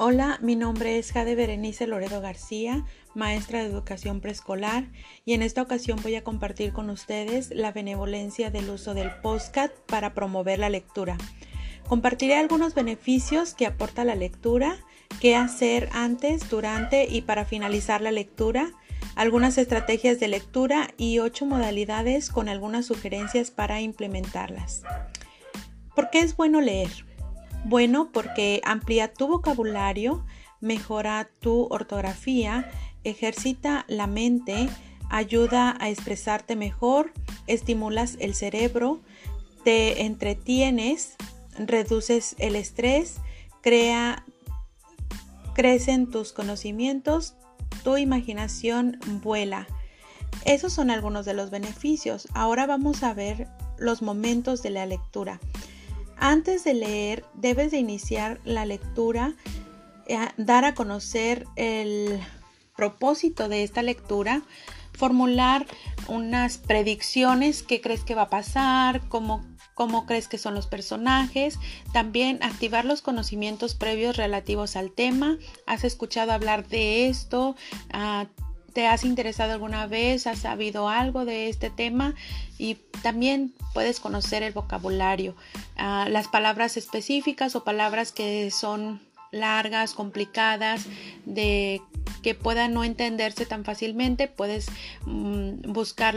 Hola, mi nombre es Jade Berenice Loredo García, maestra de educación preescolar, y en esta ocasión voy a compartir con ustedes la benevolencia del uso del postcat para promover la lectura. Compartiré algunos beneficios que aporta la lectura, qué hacer antes, durante y para finalizar la lectura, algunas estrategias de lectura y ocho modalidades con algunas sugerencias para implementarlas. ¿Por qué es bueno leer? Bueno, porque amplía tu vocabulario, mejora tu ortografía, ejercita la mente, ayuda a expresarte mejor, estimulas el cerebro, te entretienes, reduces el estrés, crea, crecen tus conocimientos, tu imaginación vuela. Esos son algunos de los beneficios. Ahora vamos a ver los momentos de la lectura. Antes de leer, debes de iniciar la lectura, eh, dar a conocer el propósito de esta lectura, formular unas predicciones, qué crees que va a pasar, cómo, cómo crees que son los personajes, también activar los conocimientos previos relativos al tema, has escuchado hablar de esto, ah, te has interesado alguna vez, has sabido algo de este tema y también puedes conocer el vocabulario, ah, las palabras específicas o palabras que son largas, complicadas, de que puedan no entenderse tan fácilmente, puedes mm, buscar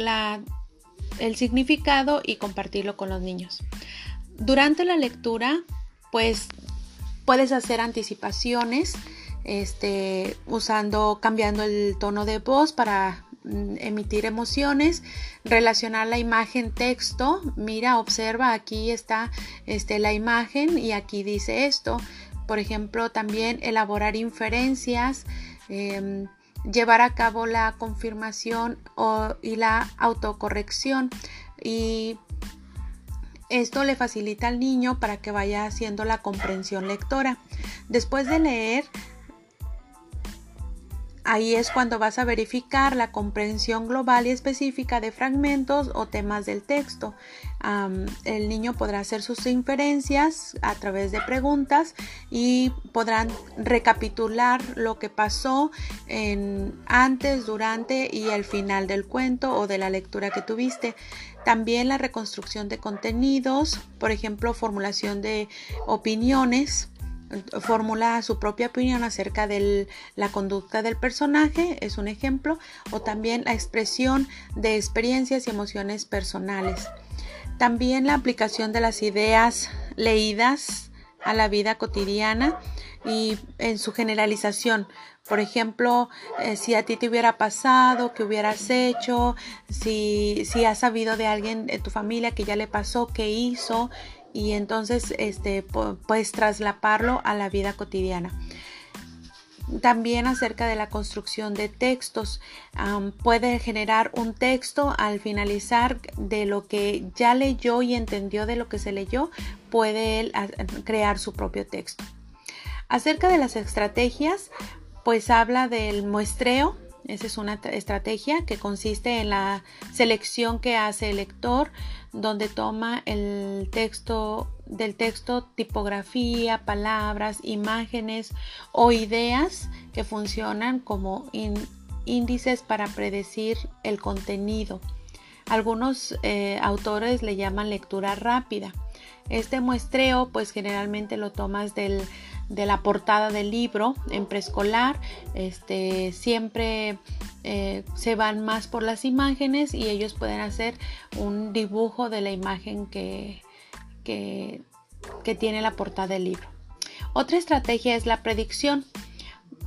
el significado y compartirlo con los niños. Durante la lectura, pues puedes hacer anticipaciones este, usando, cambiando el tono de voz para mm, emitir emociones, relacionar la imagen texto, mira, observa, aquí está este, la imagen y aquí dice esto. Por ejemplo, también elaborar inferencias, em, llevar a cabo la confirmación y la autocorrección y esto le facilita al niño para que vaya haciendo la comprensión lectora. Después de leer, Ahí es cuando vas a verificar la comprensión global y específica de fragmentos o temas del texto. el niño podrá hacer sus inferencias a través de preguntas y podrán recapitular lo que pasó en antes, durante y el final del cuento o de la lectura que tuviste. También la reconstrucción de contenidos, por ejemplo, formulación de opiniones formula su propia opinión acerca de la conducta del personaje, es un ejemplo, o también la expresión de experiencias y emociones personales. También la aplicación de las ideas leídas a la vida cotidiana y en su generalización. Por ejemplo, eh, si a ti te hubiera pasado, qué hubieras hecho, si, si has sabido de alguien de tu familia que ya le pasó, qué hizo y entonces este, puedes traslaparlo a la vida cotidiana. También acerca de la construcción de textos. puede generar un texto al finalizar de lo que ya leyó y entendió de lo que se leyó, puede él crear su propio texto. Acerca de las estrategias, pues habla del muestreo, esa es una estrategia que consiste en la selección que hace el lector, donde toma el texto del texto tipografía, palabras, imágenes o ideas que funcionan como índices para predecir el contenido. Algunos eh, autores le llaman lectura rápida. Este muestreo pues generalmente lo tomas del de la portada del libro en preescolar. Este, siempre eh, se van más por las imágenes y ellos pueden hacer un dibujo de la imagen que, que, tiene la portada del libro. Otra estrategia es la predicción.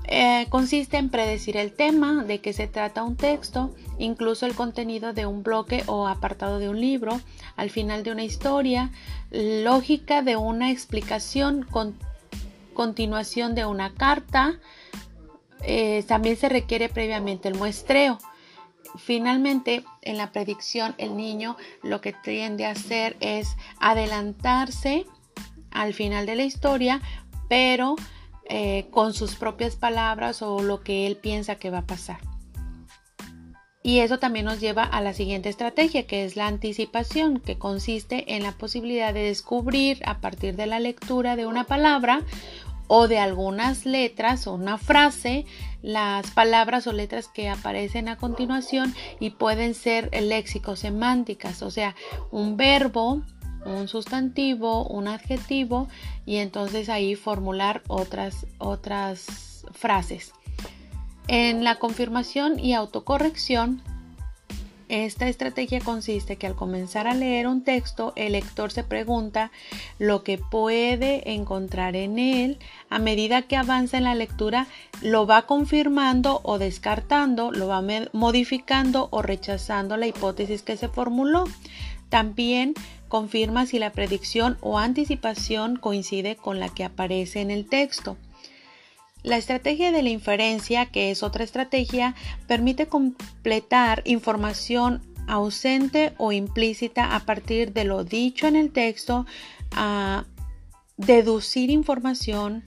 Eh, consiste en predecir el tema, de qué se trata un texto, incluso el contenido de un bloque o apartado de un libro, al final de una historia, lógica de una explicación con continuación de una carta. Eh, también se requiere previamente el muestreo. Finalmente, en la predicción, el niño lo que tiende a hacer es adelantarse al final de la historia, pero eh, con sus propias palabras o lo que él piensa que va a pasar. Y eso también nos lleva a la siguiente estrategia, que es la anticipación, que consiste en la posibilidad de descubrir a partir de la lectura de una palabra o de algunas letras o una frase, las palabras o letras que aparecen a continuación y pueden ser léxicos semánticas, o sea, un verbo, un sustantivo, un adjetivo y entonces ahí formular otras otras frases. En la confirmación y autocorrección esta estrategia consiste que al comenzar a leer un texto, el lector se pregunta lo que puede encontrar en él. A medida que avanza en la lectura, lo va confirmando o descartando, lo va modificando o rechazando la hipótesis que se formuló. También confirma si la predicción o anticipación coincide con la que aparece en el texto. La estrategia de la inferencia, que es otra estrategia, permite completar información ausente o implícita a partir de lo dicho en el texto, a deducir información,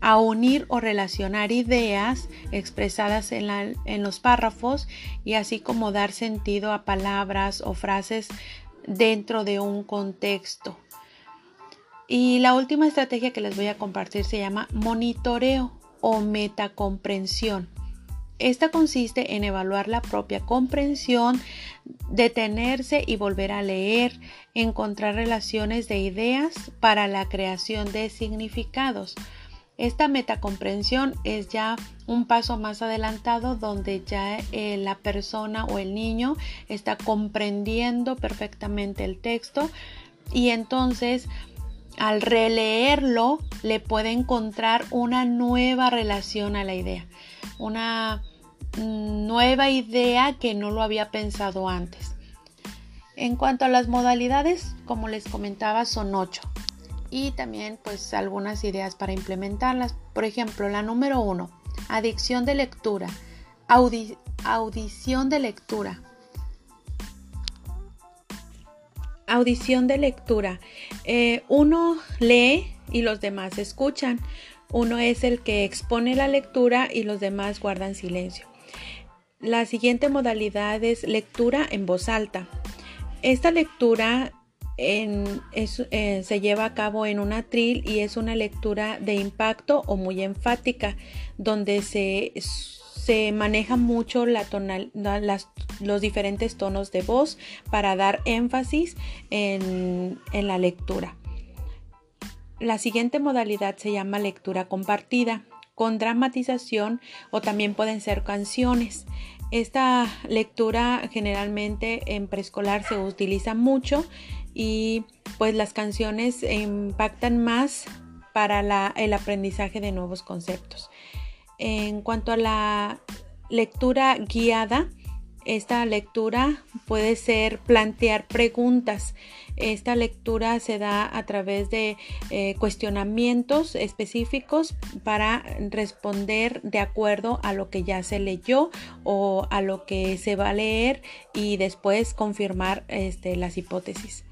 a unir o relacionar ideas expresadas en, los párrafos y así como dar sentido a palabras o frases dentro de un contexto. Y la última estrategia que les voy a compartir se llama monitoreo o metacomprensión. Esta consiste en evaluar la propia comprensión, detenerse y volver a leer, encontrar relaciones de ideas para la creación de significados. Esta metacomprensión es ya un paso más adelantado donde ya eh, la persona o el niño está comprendiendo perfectamente el texto y entonces al releerlo le puede encontrar una nueva relación a la idea, una nueva idea que no lo había pensado antes. En cuanto a las modalidades, como les comentaba, son ocho. Y también pues algunas ideas para implementarlas. Por ejemplo, la número uno, adicción de lectura, audición de lectura, Audición de lectura. Eh, uno lee y los demás escuchan. Uno es el que expone la lectura y los demás guardan silencio. La siguiente modalidad es lectura en voz alta. Esta lectura eh, se lleva a cabo en un atril y es una lectura de impacto o muy enfática, donde se se maneja mucho la tonal, los diferentes tonos de voz para dar énfasis en, en la lectura. La siguiente modalidad se llama lectura compartida con dramatización o también pueden ser canciones. Esta lectura generalmente en preescolar se utiliza mucho y pues las canciones impactan más para el aprendizaje de nuevos conceptos. En cuanto a la lectura guiada, esta lectura puede ser plantear preguntas. Esta lectura se da a través de eh, cuestionamientos específicos para responder de acuerdo a lo que ya se leyó o a lo que se va a leer y después confirmar este, las hipótesis.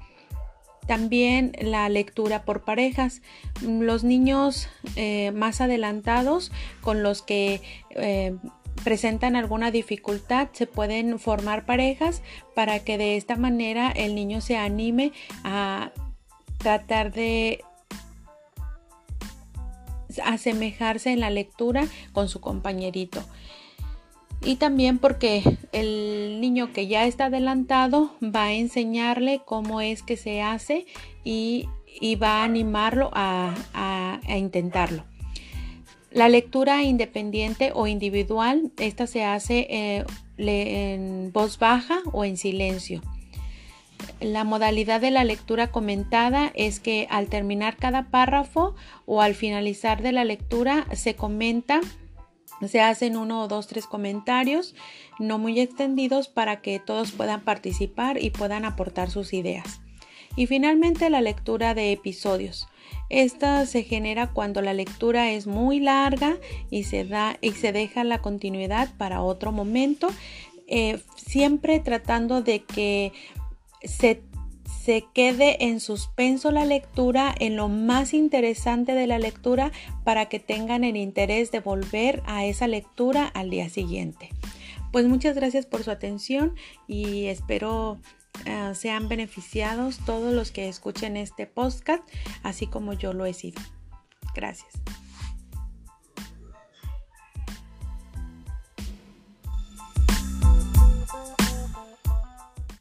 También la lectura por parejas. Los niños eh, más adelantados con los que eh, presentan alguna dificultad se pueden formar parejas para que de esta manera el niño se anime a tratar de asemejarse en la lectura con su compañerito y también porque el niño que ya está adelantado va a enseñarle cómo es que se hace y, va a animarlo a, intentarlo. La lectura independiente o individual, esta se hace eh, en voz baja o en silencio. La modalidad de la lectura comentada es que al terminar cada párrafo o al finalizar de la lectura se comenta se hacen uno o dos, tres comentarios no muy extendidos para que todos puedan participar y puedan aportar sus ideas. Y finalmente la lectura de episodios. Esta se genera cuando la lectura es muy larga y se, da, y se deja la continuidad para otro momento, eh, siempre tratando de que se se quede en suspenso la lectura, en lo más interesante de la lectura, para que tengan el interés de volver a esa lectura al día siguiente. Pues muchas gracias por su atención y espero eh, sean beneficiados todos los que escuchen este podcast, así como yo lo he sido. Gracias.